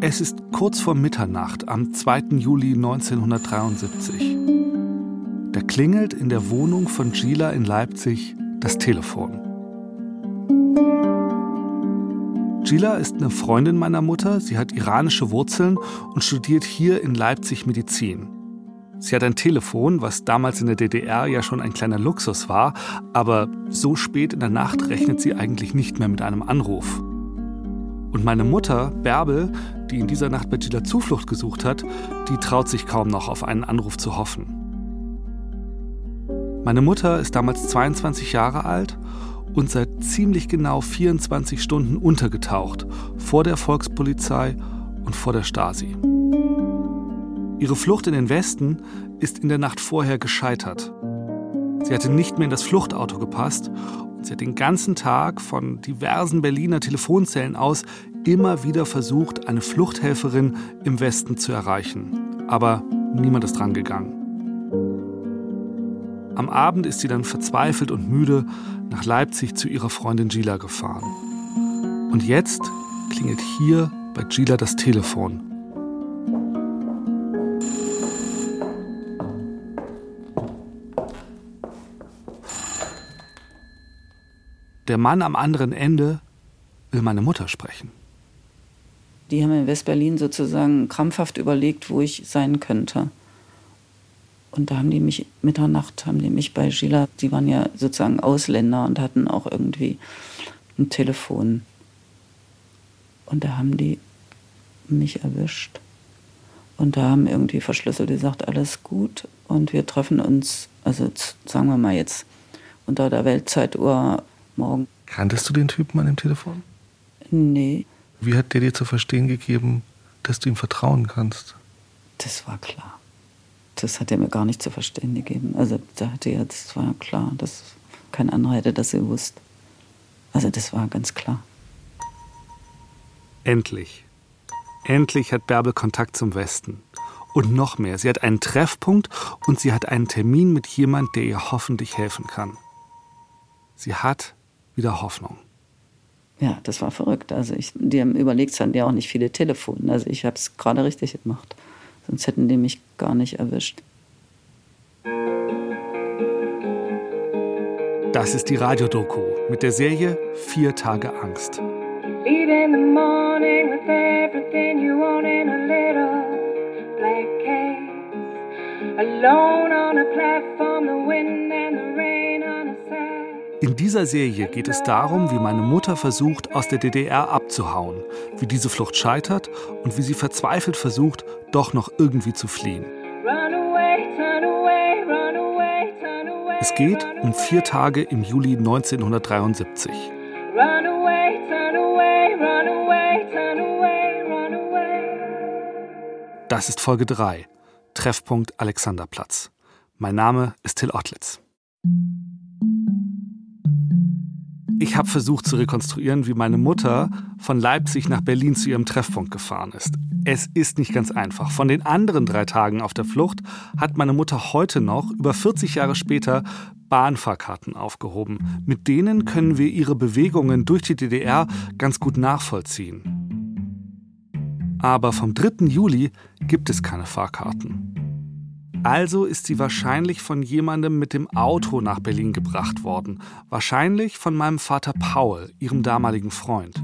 Es ist kurz vor Mitternacht am 2. Juli 1973. Da klingelt in der Wohnung von Gila in Leipzig das Telefon. Gila ist eine Freundin meiner Mutter. Sie hat iranische Wurzeln und studiert hier in Leipzig Medizin. Sie hat ein Telefon, was damals in der DDR ja schon ein kleiner Luxus war, aber so spät in der Nacht rechnet sie eigentlich nicht mehr mit einem Anruf. Und meine Mutter, Bärbel, die in dieser Nacht bei Gila Zuflucht gesucht hat, die traut sich kaum noch auf einen Anruf zu hoffen. Meine Mutter ist damals 22 Jahre alt und seit ziemlich genau 24 Stunden untergetaucht, vor der Volkspolizei und vor der Stasi. Ihre Flucht in den Westen ist in der Nacht vorher gescheitert. Sie hatte nicht mehr in das Fluchtauto gepasst und sie hat den ganzen Tag von diversen Berliner Telefonzellen aus immer wieder versucht, eine Fluchthelferin im Westen zu erreichen. Aber niemand ist drangegangen. Am Abend ist sie dann verzweifelt und müde nach Leipzig zu ihrer Freundin Gila gefahren. Und jetzt klingelt hier bei Gila das Telefon. Der Mann am anderen Ende will meine Mutter sprechen. Die haben in Westberlin sozusagen krampfhaft überlegt, wo ich sein könnte. Und da haben die mich Mitternacht, haben die mich bei Gila, die waren ja sozusagen Ausländer und hatten auch irgendwie ein Telefon. Und da haben die mich erwischt. Und da haben irgendwie verschlüsselt gesagt, alles gut. Und wir treffen uns, also sagen wir mal jetzt unter der Weltzeituhr morgen. Kanntest du den Typen an dem Telefon? Nee. Wie hat der dir zu verstehen gegeben, dass du ihm vertrauen kannst? Das war klar. Das hat er mir gar nicht zu verstehen gegeben. Also da hatte er, das war klar, dass kein anderer hätte das gewusst. Also das war ganz klar. Endlich. Endlich hat Bärbel Kontakt zum Westen. Und noch mehr, sie hat einen Treffpunkt und sie hat einen Termin mit jemand, der ihr hoffentlich helfen kann. Sie hat wieder Hoffnung. Ja, das war verrückt. Also ich, die haben überlegt, es hatten ja auch nicht viele Telefone. Also ich habe es gerade richtig gemacht. Sonst hätten die mich gar nicht erwischt. Das ist die Radiodoku mit der Serie Vier Tage Angst. Leave in the morning with everything you want in a little black case. Alone on a platform, the wind dieser Serie geht es darum, wie meine Mutter versucht, aus der DDR abzuhauen, wie diese Flucht scheitert und wie sie verzweifelt versucht, doch noch irgendwie zu fliehen. Es geht um vier Tage im Juli 1973. Das ist Folge 3, Treffpunkt Alexanderplatz. Mein Name ist Till Ottlitz. Ich habe versucht zu rekonstruieren, wie meine Mutter von Leipzig nach Berlin zu ihrem Treffpunkt gefahren ist. Es ist nicht ganz einfach. Von den anderen drei Tagen auf der Flucht hat meine Mutter heute noch, über 40 Jahre später, Bahnfahrkarten aufgehoben. Mit denen können wir ihre Bewegungen durch die DDR ganz gut nachvollziehen. Aber vom 3. Juli gibt es keine Fahrkarten. Also ist sie wahrscheinlich von jemandem mit dem Auto nach Berlin gebracht worden. Wahrscheinlich von meinem Vater Paul, ihrem damaligen Freund.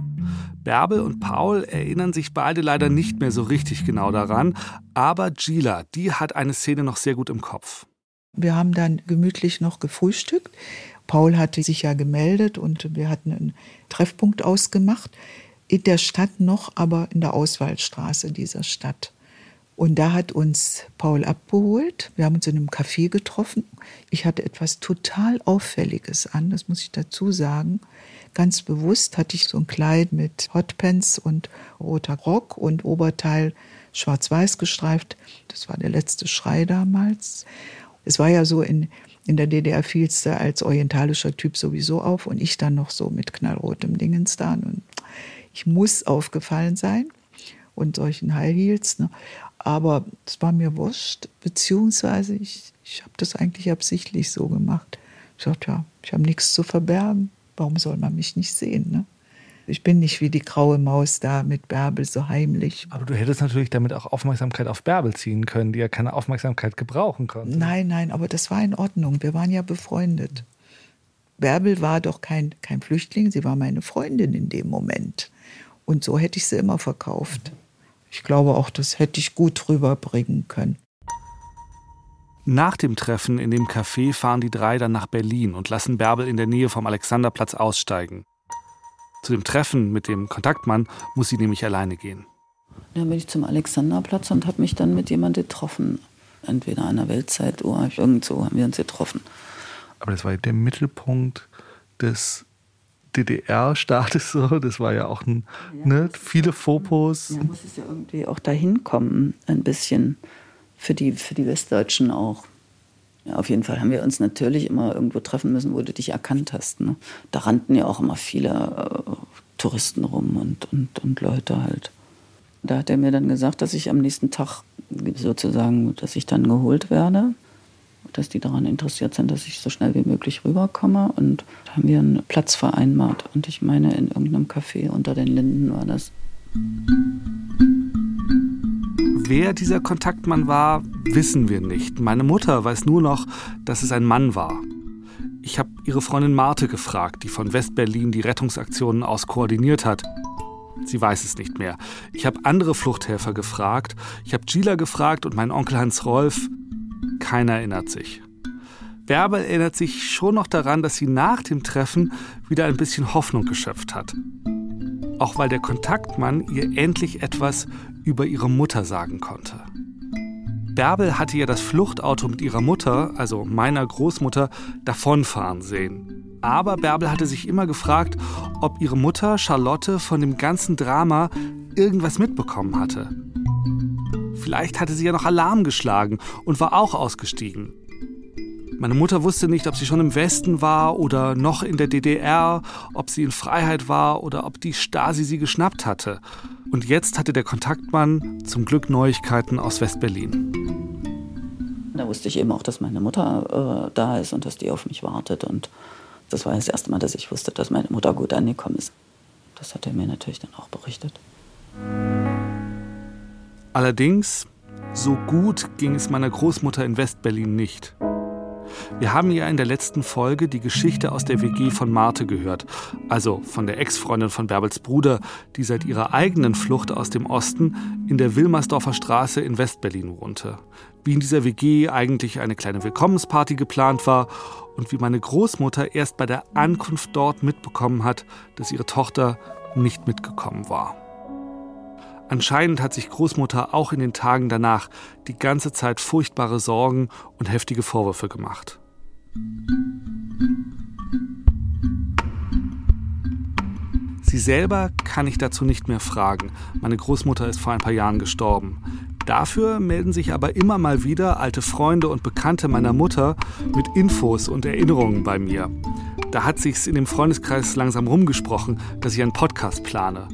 Bärbel und Paul erinnern sich beide leider nicht mehr so richtig genau daran, aber Gila, die hat eine Szene noch sehr gut im Kopf. Wir haben dann gemütlich noch gefrühstückt. Paul hatte sich ja gemeldet und wir hatten einen Treffpunkt ausgemacht in der Stadt noch, aber in der Auswahlstraße dieser Stadt. Und da hat uns Paul abgeholt. Wir haben uns in einem Café getroffen. Ich hatte etwas total Auffälliges an, das muss ich dazu sagen. Ganz bewusst hatte ich so ein Kleid mit Hotpants und roter Rock und Oberteil schwarz-weiß gestreift. Das war der letzte Schrei damals. Es war ja so, in, in der DDR fielst du als orientalischer Typ sowieso auf und ich dann noch so mit knallrotem Dingens da. Und ich muss aufgefallen sein und solchen High Heels. Ne? Aber es war mir wurscht, beziehungsweise ich, ich habe das eigentlich absichtlich so gemacht. Ich sagte, ja, ich habe nichts zu verbergen. Warum soll man mich nicht sehen? Ne? Ich bin nicht wie die graue Maus da mit Bärbel so heimlich. Aber du hättest natürlich damit auch Aufmerksamkeit auf Bärbel ziehen können, die ja keine Aufmerksamkeit gebrauchen konnte. Nein, nein, aber das war in Ordnung. Wir waren ja befreundet. Bärbel war doch kein, kein Flüchtling, sie war meine Freundin in dem Moment. Und so hätte ich sie immer verkauft. Ich glaube auch, das hätte ich gut rüberbringen können. Nach dem Treffen in dem Café fahren die drei dann nach Berlin und lassen Bärbel in der Nähe vom Alexanderplatz aussteigen. Zu dem Treffen mit dem Kontaktmann muss sie nämlich alleine gehen. Dann bin ich zum Alexanderplatz und habe mich dann mit jemandem getroffen. Entweder an der Weltzeituhr, irgendwo haben wir uns getroffen. Aber das war ja der Mittelpunkt des DDR-Staates so. Das war ja auch ein, ja, ne, viele Fopos. Ja, muss es ja irgendwie auch dahin kommen, ein bisschen für die, für die Westdeutschen auch. Ja, auf jeden Fall haben wir uns natürlich immer irgendwo treffen müssen, wo du dich erkannt hast. Ne? Da rannten ja auch immer viele äh, Touristen rum und, und, und Leute halt. Da hat er mir dann gesagt, dass ich am nächsten Tag sozusagen, dass ich dann geholt werde, dass die daran interessiert sind, dass ich so schnell wie möglich rüberkomme. Und da haben wir einen Platz vereinbart. Und ich meine, in irgendeinem Café unter den Linden war das. Wer dieser Kontaktmann war, wissen wir nicht. Meine Mutter weiß nur noch, dass es ein Mann war. Ich habe ihre Freundin Marte gefragt, die von Westberlin die Rettungsaktionen aus koordiniert hat. Sie weiß es nicht mehr. Ich habe andere Fluchthelfer gefragt. Ich habe Gila gefragt und meinen Onkel Hans Rolf. Keiner erinnert sich. Bärbel erinnert sich schon noch daran, dass sie nach dem Treffen wieder ein bisschen Hoffnung geschöpft hat. Auch weil der Kontaktmann ihr endlich etwas über ihre Mutter sagen konnte. Bärbel hatte ja das Fluchtauto mit ihrer Mutter, also meiner Großmutter, davonfahren sehen. Aber Bärbel hatte sich immer gefragt, ob ihre Mutter Charlotte von dem ganzen Drama irgendwas mitbekommen hatte. Vielleicht hatte sie ja noch Alarm geschlagen und war auch ausgestiegen. Meine Mutter wusste nicht, ob sie schon im Westen war oder noch in der DDR, ob sie in Freiheit war oder ob die Stasi sie geschnappt hatte. Und jetzt hatte der Kontaktmann zum Glück Neuigkeiten aus Westberlin. Da wusste ich eben auch, dass meine Mutter äh, da ist und dass die auf mich wartet. Und das war das erste Mal, dass ich wusste, dass meine Mutter gut angekommen ist. Das hat er mir natürlich dann auch berichtet. Allerdings, so gut ging es meiner Großmutter in Westberlin nicht. Wir haben ja in der letzten Folge die Geschichte aus der WG von Marte gehört, also von der Ex-Freundin von Bärbels Bruder, die seit ihrer eigenen Flucht aus dem Osten in der Wilmersdorfer Straße in Westberlin wohnte. Wie in dieser WG eigentlich eine kleine Willkommensparty geplant war und wie meine Großmutter erst bei der Ankunft dort mitbekommen hat, dass ihre Tochter nicht mitgekommen war. Anscheinend hat sich Großmutter auch in den Tagen danach die ganze Zeit furchtbare Sorgen und heftige Vorwürfe gemacht. Sie selber kann ich dazu nicht mehr fragen. Meine Großmutter ist vor ein paar Jahren gestorben. Dafür melden sich aber immer mal wieder alte Freunde und Bekannte meiner Mutter mit Infos und Erinnerungen bei mir. Da hat sich's in dem Freundeskreis langsam rumgesprochen, dass ich einen Podcast plane.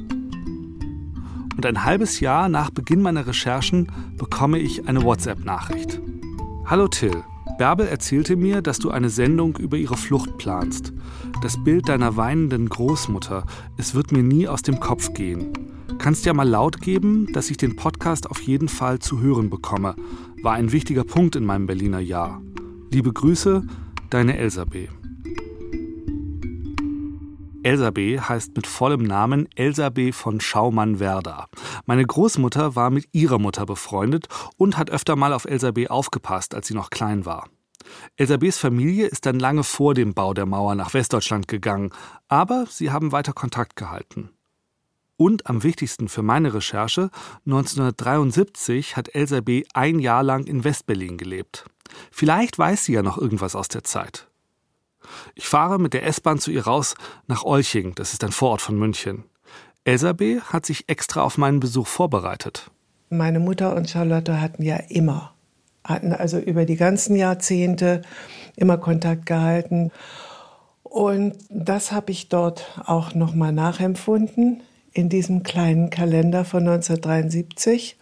Und ein halbes Jahr nach Beginn meiner Recherchen bekomme ich eine WhatsApp-Nachricht. Hallo Till, Bärbel erzählte mir, dass du eine Sendung über ihre Flucht planst. Das Bild deiner weinenden Großmutter, es wird mir nie aus dem Kopf gehen. Kannst ja mal laut geben, dass ich den Podcast auf jeden Fall zu hören bekomme. War ein wichtiger Punkt in meinem Berliner Jahr. Liebe Grüße, deine Elsabeth. Elsa B. heißt mit vollem Namen Elsa B. von Schaumann-Werder. Meine Großmutter war mit ihrer Mutter befreundet und hat öfter mal auf Elsa B. aufgepasst, als sie noch klein war. Elsa B.s Familie ist dann lange vor dem Bau der Mauer nach Westdeutschland gegangen, aber sie haben weiter Kontakt gehalten. Und am wichtigsten für meine Recherche, 1973 hat Elsa B. ein Jahr lang in Westberlin gelebt. Vielleicht weiß sie ja noch irgendwas aus der Zeit. Ich fahre mit der S-Bahn zu ihr raus nach Olching, das ist ein Vorort von München. Elsa B. hat sich extra auf meinen Besuch vorbereitet. Meine Mutter und Charlotte hatten ja immer, hatten also über die ganzen Jahrzehnte immer Kontakt gehalten. Und das habe ich dort auch nochmal nachempfunden in diesem kleinen Kalender von 1973,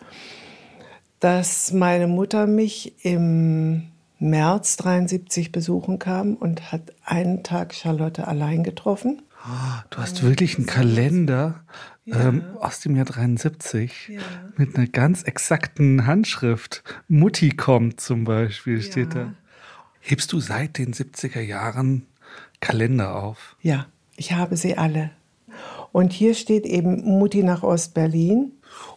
dass meine Mutter mich im März 73 besuchen kam und hat einen Tag Charlotte allein getroffen. du hast wirklich einen Kalender ja. ähm, aus dem Jahr 73 ja. mit einer ganz exakten Handschrift. Mutti kommt zum Beispiel, steht ja. da. Hebst du seit den 70er Jahren Kalender auf? Ja, ich habe sie alle. Und hier steht eben Mutti nach Ostberlin.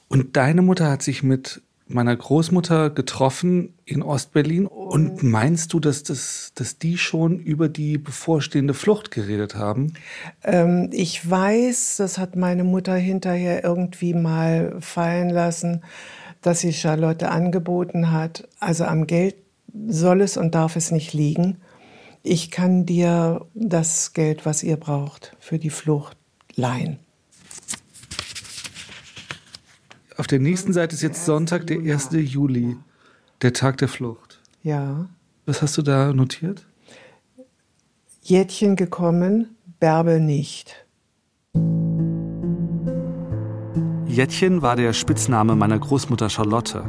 Und deine Mutter hat sich mit meiner Großmutter getroffen in Ostberlin. Und meinst du, dass, das, dass die schon über die bevorstehende Flucht geredet haben? Ähm, ich weiß, das hat meine Mutter hinterher irgendwie mal fallen lassen, dass sie Charlotte angeboten hat. Also am Geld soll es und darf es nicht liegen. Ich kann dir das Geld, was ihr braucht für die Flucht, leihen. Auf der nächsten Seite ist jetzt Sonntag, der 1. Juli, der Tag der Flucht. Ja. Was hast du da notiert? Jädchen gekommen, Bärbel nicht. Jettchen war der Spitzname meiner Großmutter Charlotte.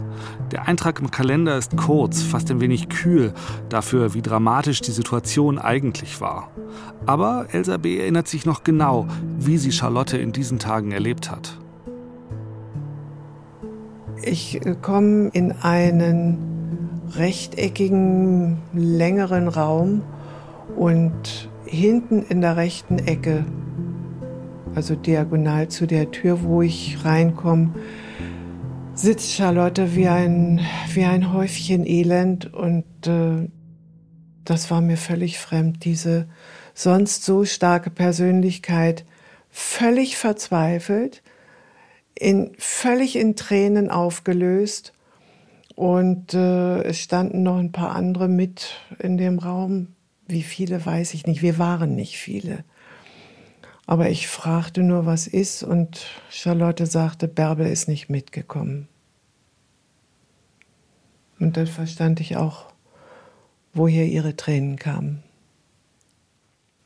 Der Eintrag im Kalender ist kurz, fast ein wenig kühl, dafür wie dramatisch die Situation eigentlich war. Aber Elsa B. erinnert sich noch genau, wie sie Charlotte in diesen Tagen erlebt hat. Ich äh, komme in einen rechteckigen, längeren Raum und hinten in der rechten Ecke, also diagonal zu der Tür, wo ich reinkomme, sitzt Charlotte wie ein, wie ein Häufchen Elend und äh, das war mir völlig fremd, diese sonst so starke Persönlichkeit, völlig verzweifelt, in, völlig in Tränen aufgelöst. Und äh, es standen noch ein paar andere mit in dem Raum. Wie viele weiß ich nicht. Wir waren nicht viele. Aber ich fragte nur, was ist, und Charlotte sagte, Bärbel ist nicht mitgekommen. Und dann verstand ich auch, woher ihre Tränen kamen.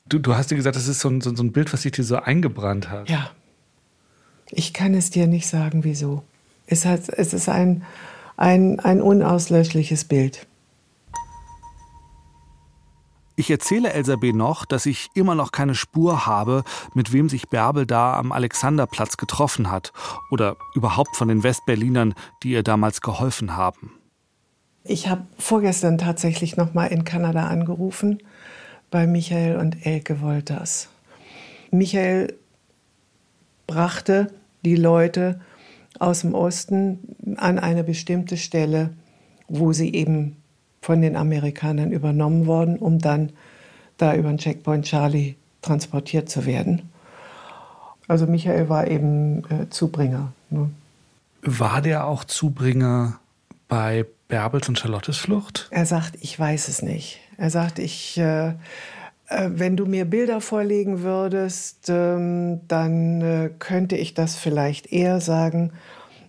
Du, du hast dir gesagt, das ist so ein, so ein Bild, was sich dir so eingebrannt hat. Ja. Ich kann es dir nicht sagen, wieso. Es, hat, es ist ein, ein, ein unauslöschliches Bild. Ich erzähle Elsa B. noch, dass ich immer noch keine Spur habe, mit wem sich Bärbel da am Alexanderplatz getroffen hat oder überhaupt von den Westberlinern, die ihr damals geholfen haben. Ich habe vorgestern tatsächlich noch mal in Kanada angerufen bei Michael und Elke Wolters. Michael brachte die Leute aus dem Osten an eine bestimmte Stelle, wo sie eben von den Amerikanern übernommen worden, um dann da über den Checkpoint Charlie transportiert zu werden. Also Michael war eben äh, Zubringer. Ne? War der auch Zubringer bei Bärbels und Charlottes Flucht? Er sagt, ich weiß es nicht. Er sagt, ich äh, wenn du mir Bilder vorlegen würdest, ähm, dann äh, könnte ich das vielleicht eher sagen,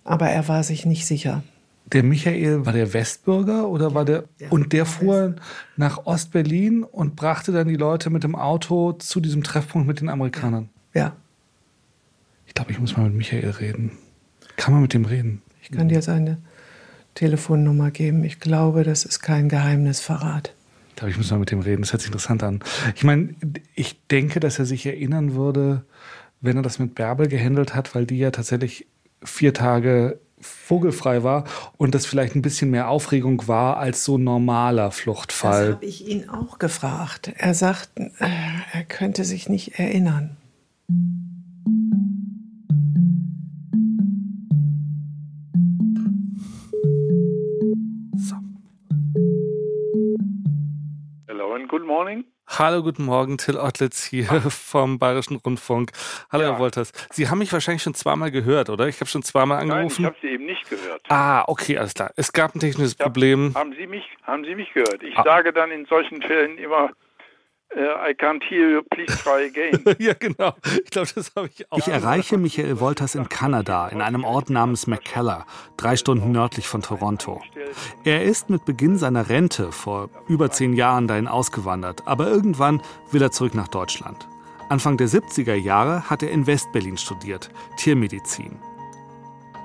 aber er war sich nicht sicher. Der Michael war der Westbürger oder war der ja, und der fuhr nach Ostberlin und brachte dann die Leute mit dem Auto zu diesem Treffpunkt mit den Amerikanern. Ja. Ich glaube, ich muss mal mit Michael reden. Kann man mit dem reden? Ich kann dir seine Telefonnummer geben. Ich glaube, das ist kein Geheimnisverrat glaube, ich muss mal mit dem reden. Das hört sich interessant an. Ich meine, ich denke, dass er sich erinnern würde, wenn er das mit Bärbel gehandelt hat, weil die ja tatsächlich vier Tage vogelfrei war und das vielleicht ein bisschen mehr Aufregung war als so normaler Fluchtfall. Das habe ich ihn auch gefragt. Er sagt, äh, er könnte sich nicht erinnern. Hallo, guten Morgen, Till Ottlitz hier ah. vom Bayerischen Rundfunk. Hallo, ja. Herr Wolters. Sie haben mich wahrscheinlich schon zweimal gehört, oder? Ich habe schon zweimal angerufen. Nein, ich habe Sie eben nicht gehört. Ah, okay, alles klar. Es gab ein technisches hab, Problem. Haben Sie mich, haben Sie mich gehört? Ich ah. sage dann in solchen Fällen immer, I can't hear you, please try again. ja, genau. Ich glaube, das habe ich auch. Ich erreiche Michael Wolters in Kanada, in einem Ort namens McKellar, drei Stunden nördlich von Toronto. Er ist mit Beginn seiner Rente vor über zehn Jahren dahin ausgewandert, aber irgendwann will er zurück nach Deutschland. Anfang der 70er Jahre hat er in Westberlin studiert, Tiermedizin.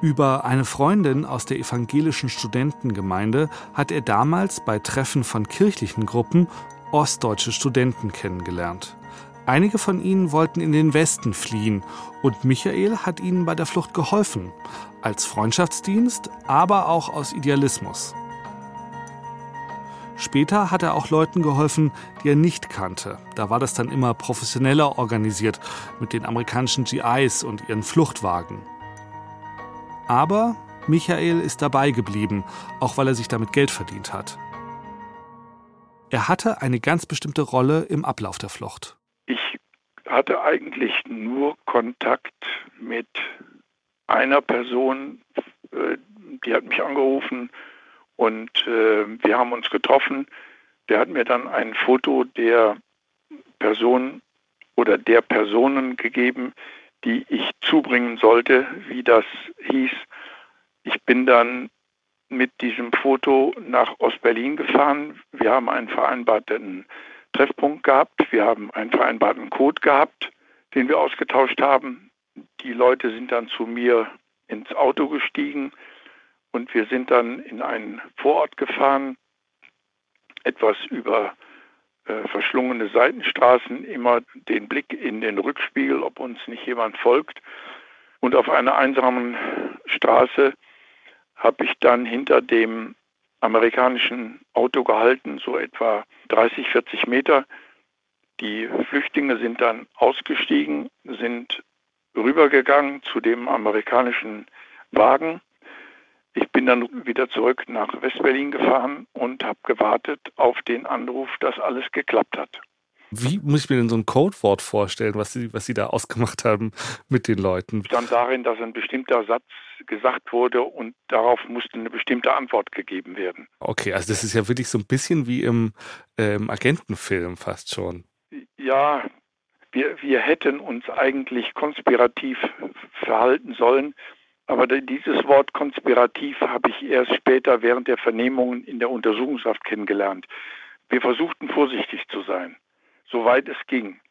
Über eine Freundin aus der evangelischen Studentengemeinde hat er damals bei Treffen von kirchlichen Gruppen ostdeutsche Studenten kennengelernt. Einige von ihnen wollten in den Westen fliehen und Michael hat ihnen bei der Flucht geholfen, als Freundschaftsdienst, aber auch aus Idealismus. Später hat er auch Leuten geholfen, die er nicht kannte. Da war das dann immer professioneller organisiert mit den amerikanischen GIs und ihren Fluchtwagen. Aber Michael ist dabei geblieben, auch weil er sich damit Geld verdient hat. Er hatte eine ganz bestimmte Rolle im Ablauf der Flucht. Ich hatte eigentlich nur Kontakt mit einer Person, äh, die hat mich angerufen und äh, wir haben uns getroffen. Der hat mir dann ein Foto der Person oder der Personen gegeben, die ich zubringen sollte, wie das hieß. Ich bin dann mit diesem Foto nach Ostberlin gefahren. Wir haben einen vereinbarten Treffpunkt gehabt. Wir haben einen vereinbarten Code gehabt, den wir ausgetauscht haben. Die Leute sind dann zu mir ins Auto gestiegen und wir sind dann in einen Vorort gefahren, etwas über äh, verschlungene Seitenstraßen, immer den Blick in den Rückspiegel, ob uns nicht jemand folgt. Und auf einer einsamen Straße habe ich dann hinter dem amerikanischen Auto gehalten, so etwa 30, 40 Meter. Die Flüchtlinge sind dann ausgestiegen, sind rübergegangen zu dem amerikanischen Wagen. Ich bin dann wieder zurück nach Westberlin gefahren und habe gewartet auf den Anruf, dass alles geklappt hat. Wie muss ich mir denn so ein Codewort vorstellen, was Sie, was Sie da ausgemacht haben mit den Leuten? Stand darin, dass ein bestimmter Satz gesagt wurde und darauf musste eine bestimmte Antwort gegeben werden. Okay, also das ist ja wirklich so ein bisschen wie im ähm, Agentenfilm fast schon. Ja, wir, wir hätten uns eigentlich konspirativ verhalten sollen, aber dieses Wort konspirativ habe ich erst später während der Vernehmungen in der Untersuchungshaft kennengelernt. Wir versuchten vorsichtig zu sein soweit es ging.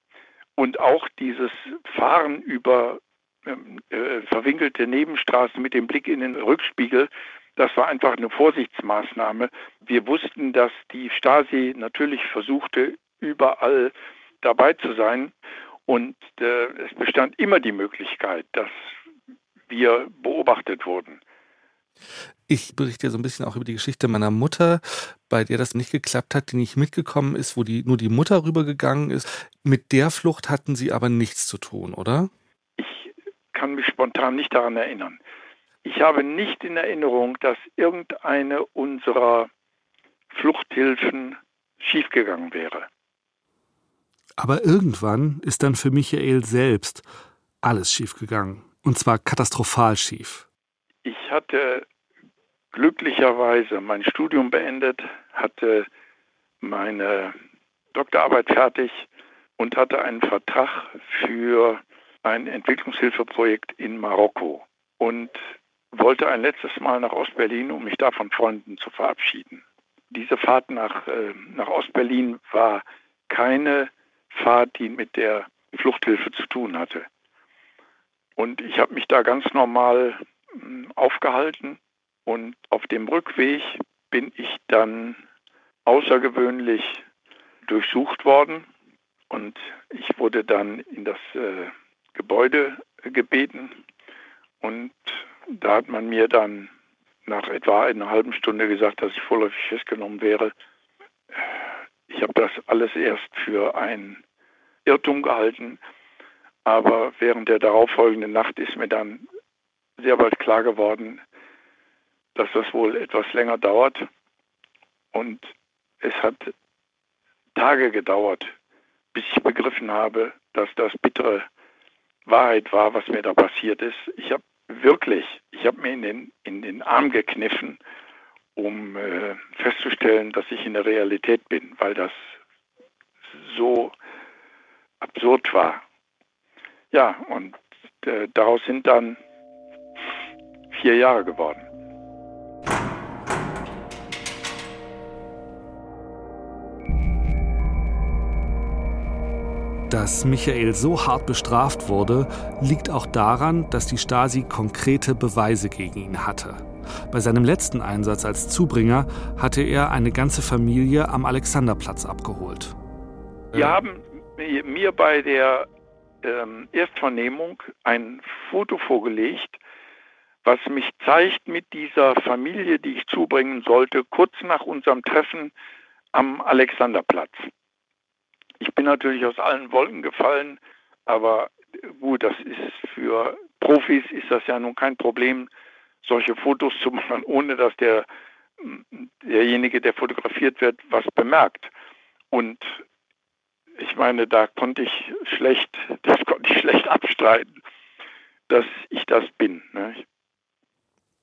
Und auch dieses Fahren über ähm, äh, verwinkelte Nebenstraßen mit dem Blick in den Rückspiegel, das war einfach eine Vorsichtsmaßnahme. Wir wussten, dass die Stasi natürlich versuchte, überall dabei zu sein. Und äh, es bestand immer die Möglichkeit, dass wir beobachtet wurden. Ich berichte so ein bisschen auch über die Geschichte meiner Mutter, bei der das nicht geklappt hat, die nicht mitgekommen ist, wo die, nur die Mutter rübergegangen ist. Mit der Flucht hatten Sie aber nichts zu tun, oder? Ich kann mich spontan nicht daran erinnern. Ich habe nicht in Erinnerung, dass irgendeine unserer Fluchthilfen schiefgegangen wäre. Aber irgendwann ist dann für Michael selbst alles schiefgegangen. Und zwar katastrophal schief. Ich hatte glücklicherweise mein Studium beendet, hatte meine Doktorarbeit fertig und hatte einen Vertrag für ein Entwicklungshilfeprojekt in Marokko und wollte ein letztes Mal nach Ostberlin, um mich da von Freunden zu verabschieden. Diese Fahrt nach, äh, nach Ostberlin war keine Fahrt, die mit der Fluchthilfe zu tun hatte. Und ich habe mich da ganz normal hm, aufgehalten und auf dem Rückweg bin ich dann außergewöhnlich durchsucht worden. Und ich wurde dann in das äh, Gebäude gebeten. Und da hat man mir dann nach etwa einer halben Stunde gesagt, dass ich vorläufig festgenommen wäre. Ich habe das alles erst für ein Irrtum gehalten, aber während der darauffolgenden Nacht ist mir dann sehr bald klar geworden, dass das wohl etwas länger dauert. Und es hat Tage gedauert, bis ich begriffen habe, dass das bittere Wahrheit war, was mir da passiert ist. Ich habe wirklich, ich habe mir in den, in den Arm gekniffen, um äh, festzustellen, dass ich in der Realität bin, weil das so absurd war. Ja, und äh, daraus sind dann vier Jahre geworden. Dass Michael so hart bestraft wurde, liegt auch daran, dass die Stasi konkrete Beweise gegen ihn hatte. Bei seinem letzten Einsatz als Zubringer hatte er eine ganze Familie am Alexanderplatz abgeholt. Wir haben mir bei der ähm, Erstvernehmung ein Foto vorgelegt, was mich zeigt mit dieser Familie, die ich zubringen sollte, kurz nach unserem Treffen am Alexanderplatz. Ich bin natürlich aus allen Wolken gefallen, aber gut, das ist für Profis ist das ja nun kein Problem, solche Fotos zu machen, ohne dass der derjenige, der fotografiert wird, was bemerkt. Und ich meine, da konnte ich schlecht, das konnte ich schlecht abstreiten, dass ich das bin. Ne?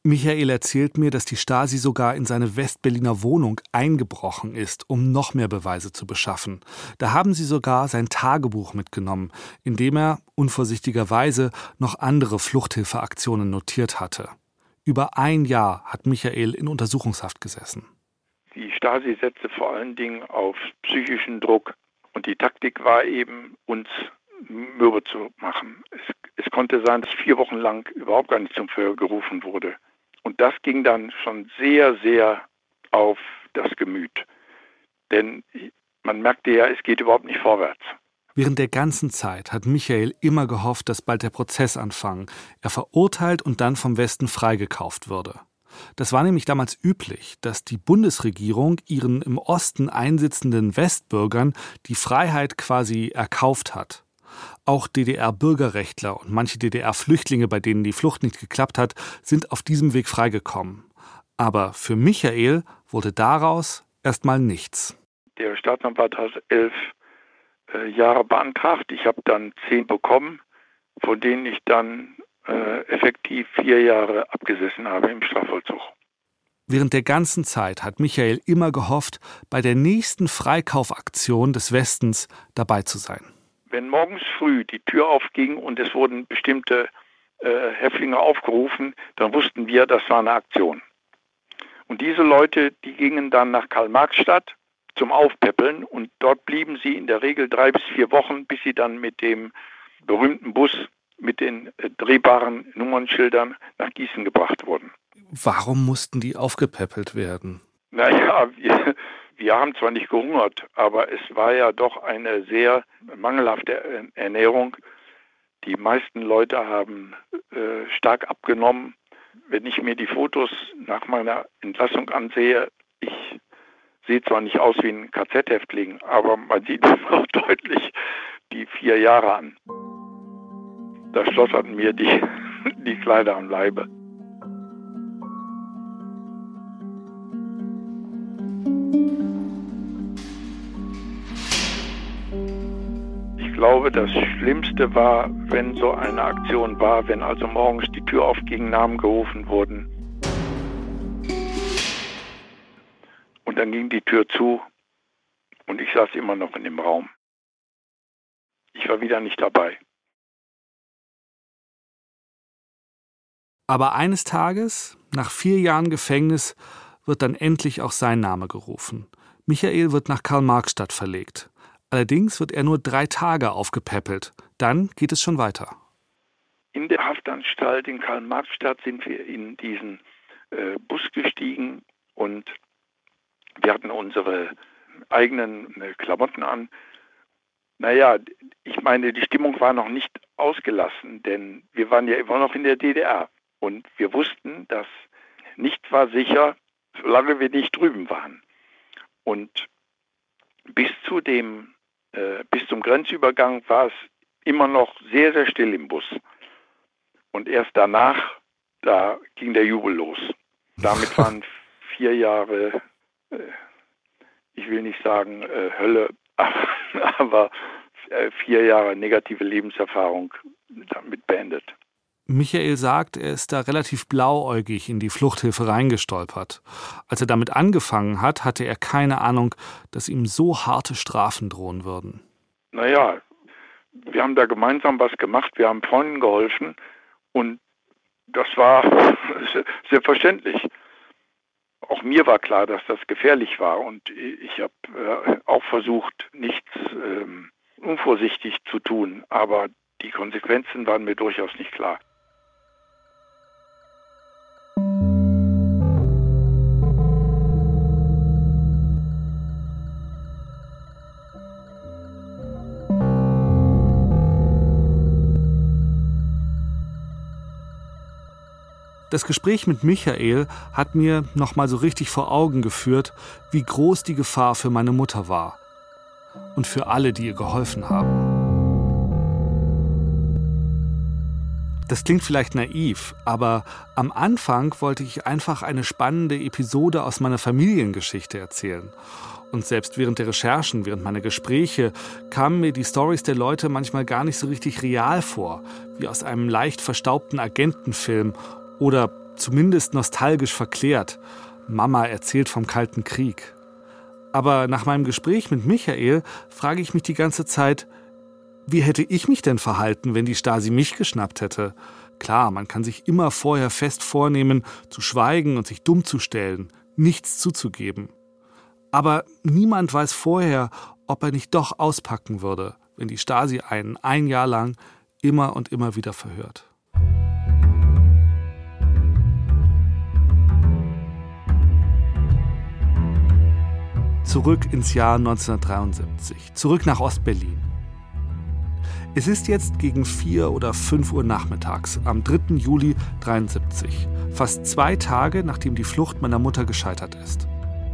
Michael erzählt mir, dass die Stasi sogar in seine Westberliner Wohnung eingebrochen ist, um noch mehr Beweise zu beschaffen. Da haben sie sogar sein Tagebuch mitgenommen, in dem er unvorsichtigerweise noch andere Fluchthilfeaktionen notiert hatte. Über ein Jahr hat Michael in Untersuchungshaft gesessen. Die Stasi setzte vor allen Dingen auf psychischen Druck. Und die Taktik war eben, uns mürbe zu machen. Es, es konnte sein, dass vier Wochen lang überhaupt gar nicht zum Verhör gerufen wurde. Und das ging dann schon sehr, sehr auf das Gemüt. Denn man merkte ja, es geht überhaupt nicht vorwärts. Während der ganzen Zeit hat Michael immer gehofft, dass bald der Prozess anfangen, er verurteilt und dann vom Westen freigekauft würde. Das war nämlich damals üblich, dass die Bundesregierung ihren im Osten einsitzenden Westbürgern die Freiheit quasi erkauft hat. Auch DDR-Bürgerrechtler und manche DDR-Flüchtlinge, bei denen die Flucht nicht geklappt hat, sind auf diesem Weg freigekommen. Aber für Michael wurde daraus erstmal nichts. Der Staatsanwalt hat elf äh, Jahre beantragt. Ich habe dann zehn bekommen, von denen ich dann äh, effektiv vier Jahre abgesessen habe im Strafvollzug. Während der ganzen Zeit hat Michael immer gehofft, bei der nächsten Freikaufaktion des Westens dabei zu sein. Wenn morgens früh die Tür aufging und es wurden bestimmte äh, Häftlinge aufgerufen, dann wussten wir, das war eine Aktion. Und diese Leute, die gingen dann nach Karl-Marx-Stadt zum Aufpäppeln und dort blieben sie in der Regel drei bis vier Wochen, bis sie dann mit dem berühmten Bus mit den äh, drehbaren Nummernschildern nach Gießen gebracht wurden. Warum mussten die aufgepäppelt werden? Naja, wir, haben zwar nicht gehungert, aber es war ja doch eine sehr mangelhafte Ernährung. Die meisten Leute haben äh, stark abgenommen. Wenn ich mir die Fotos nach meiner Entlassung ansehe, ich sehe zwar nicht aus wie ein KZ-Häftling, aber man sieht auch deutlich die vier Jahre an. Da schlotterten mir die, die Kleider am Leibe. Glaube, das Schlimmste war, wenn so eine Aktion war, wenn also morgens die Tür aufging, Namen gerufen wurden. Und dann ging die Tür zu und ich saß immer noch in dem Raum. Ich war wieder nicht dabei. Aber eines Tages, nach vier Jahren Gefängnis, wird dann endlich auch sein Name gerufen. Michael wird nach Karl-Marx-Stadt verlegt. Allerdings wird er nur drei Tage aufgepäppelt. Dann geht es schon weiter. In der Haftanstalt in Karl-Marx-Stadt sind wir in diesen äh, Bus gestiegen und wir hatten unsere eigenen äh, Klamotten an. Naja, ich meine, die Stimmung war noch nicht ausgelassen, denn wir waren ja immer noch in der DDR. Und wir wussten, dass nichts war sicher, solange wir nicht drüben waren. Und bis zu dem, bis zum Grenzübergang war es immer noch sehr, sehr still im Bus. Und erst danach, da ging der Jubel los. Damit waren vier Jahre, äh, ich will nicht sagen äh, Hölle, aber, äh, vier Jahre negative Lebenserfahrung damit beendet. Michael sagt, er ist da relativ blauäugig in die Fluchthilfe reingestolpert. Als er damit angefangen hat, hatte er keine Ahnung, dass ihm so harte Strafen drohen würden. Naja, wir haben da gemeinsam was gemacht, wir haben Freunden geholfen und das war selbstverständlich. Auch mir war klar, dass das gefährlich war und ich habe äh, auch versucht, nichts ähm, unvorsichtig zu tun, aber die Konsequenzen waren mir durchaus nicht klar. Das Gespräch mit Michael hat mir noch mal so richtig vor Augen geführt, wie groß die Gefahr für meine Mutter war und für alle, die ihr geholfen haben. Das klingt vielleicht naiv, aber am Anfang wollte ich einfach eine spannende Episode aus meiner Familiengeschichte erzählen. Und selbst während der Recherchen, während meiner Gespräche, kamen mir die Stories der Leute manchmal gar nicht so richtig real vor, wie aus einem leicht verstaubten Agentenfilm oder zumindest nostalgisch verklärt. Mama erzählt vom Kalten Krieg. Aber nach meinem Gespräch mit Michael frage ich mich die ganze Zeit, wie hätte ich mich denn verhalten, wenn die Stasi mich geschnappt hätte? Klar, man kann sich immer vorher fest vornehmen, zu schweigen und sich dumm zu stellen, nichts zuzugeben. Aber niemand weiß vorher, ob er nicht doch auspacken würde, wenn die Stasi einen ein Jahr lang immer und immer wieder verhört. Zurück ins Jahr 1973, zurück nach Ostberlin. Es ist jetzt gegen 4 oder 5 Uhr nachmittags am 3. Juli 1973, fast zwei Tage nachdem die Flucht meiner Mutter gescheitert ist.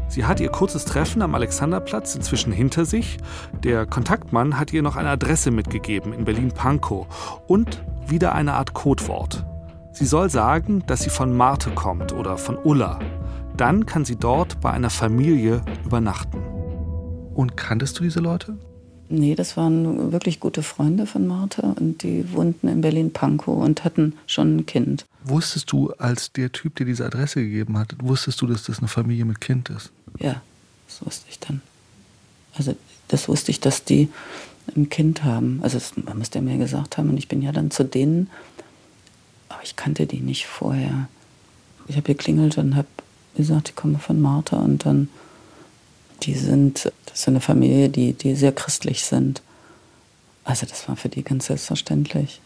Sie hat ihr kurzes Treffen am Alexanderplatz inzwischen hinter sich. Der Kontaktmann hat ihr noch eine Adresse mitgegeben in Berlin-Pankow und wieder eine Art Codewort. Sie soll sagen, dass sie von Marte kommt oder von Ulla. Dann kann sie dort bei einer Familie übernachten. Und kanntest du diese Leute? Nee, das waren wirklich gute Freunde von Martha und die wohnten in Berlin-Pankow und hatten schon ein Kind. Wusstest du, als der Typ dir diese Adresse gegeben hat, wusstest du, dass das eine Familie mit Kind ist? Ja, das wusste ich dann. Also das wusste ich, dass die ein Kind haben. Also das müsste er mir gesagt haben und ich bin ja dann zu denen, aber ich kannte die nicht vorher. Ich habe geklingelt und habe gesagt, ich komme von Martha und dann die sind, das ist eine Familie, die, die sehr christlich sind. Also das war für die ganz selbstverständlich.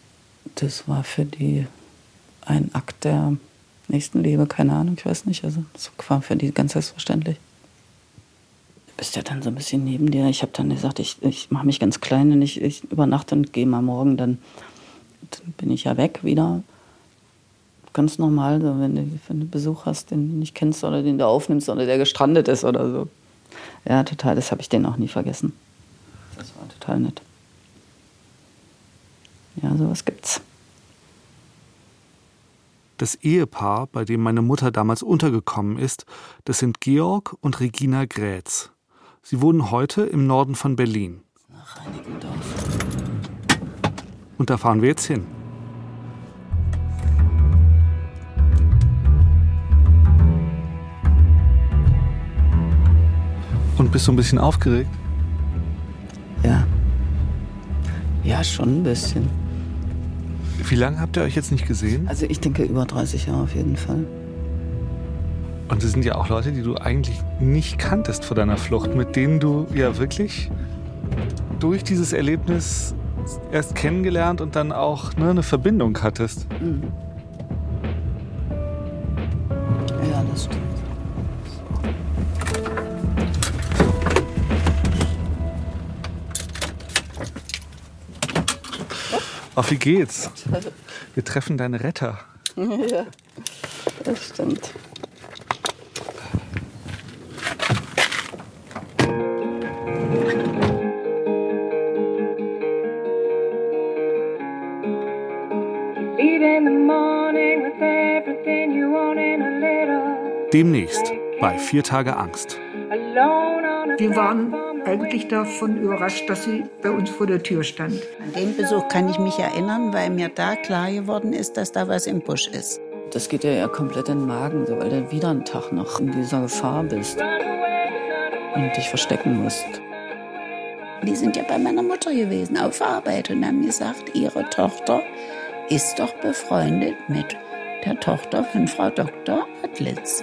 Das war für die ein Akt der Nächstenliebe, keine Ahnung, ich weiß nicht. Also das war für die ganz selbstverständlich. Du bist ja dann so ein bisschen neben dir. Ich habe dann gesagt, ich, ich mache mich ganz klein und ich, ich übernachte und gehe mal morgen, dann, dann bin ich ja weg wieder ganz normal, wenn du, wenn du Besuch hast, den du nicht kennst oder den du aufnimmst oder der gestrandet ist oder so. Ja, total. Das habe ich denen auch nie vergessen. Das war total nett. Ja, sowas gibt's. Das Ehepaar, bei dem meine Mutter damals untergekommen ist, das sind Georg und Regina Grätz. Sie wohnen heute im Norden von Berlin. Nach Reinickendorf. Und da fahren wir jetzt hin. Und bist du ein bisschen aufgeregt? Ja. Ja, schon ein bisschen. Wie lange habt ihr euch jetzt nicht gesehen? Also ich denke über 30 Jahre auf jeden Fall. Und es sind ja auch Leute, die du eigentlich nicht kanntest vor deiner Flucht, mit denen du ja wirklich durch dieses Erlebnis erst kennengelernt und dann auch ne, eine Verbindung hattest. Mhm. Ja, das stimmt. Auf wie geht's? Wir treffen deine Retter. Ja, das stimmt. Demnächst bei Vier Tage Angst. Wir waren eigentlich davon überrascht, dass sie bei uns vor der Tür stand. An den Besuch kann ich mich erinnern, weil mir da klar geworden ist, dass da was im Busch ist. Das geht dir ja komplett in den Magen, so, weil du wieder einen Tag noch in dieser Gefahr bist und dich verstecken musst. Die sind ja bei meiner Mutter gewesen auf Arbeit und haben gesagt, ihre Tochter ist doch befreundet mit der Tochter von Frau Dr. Adlitz.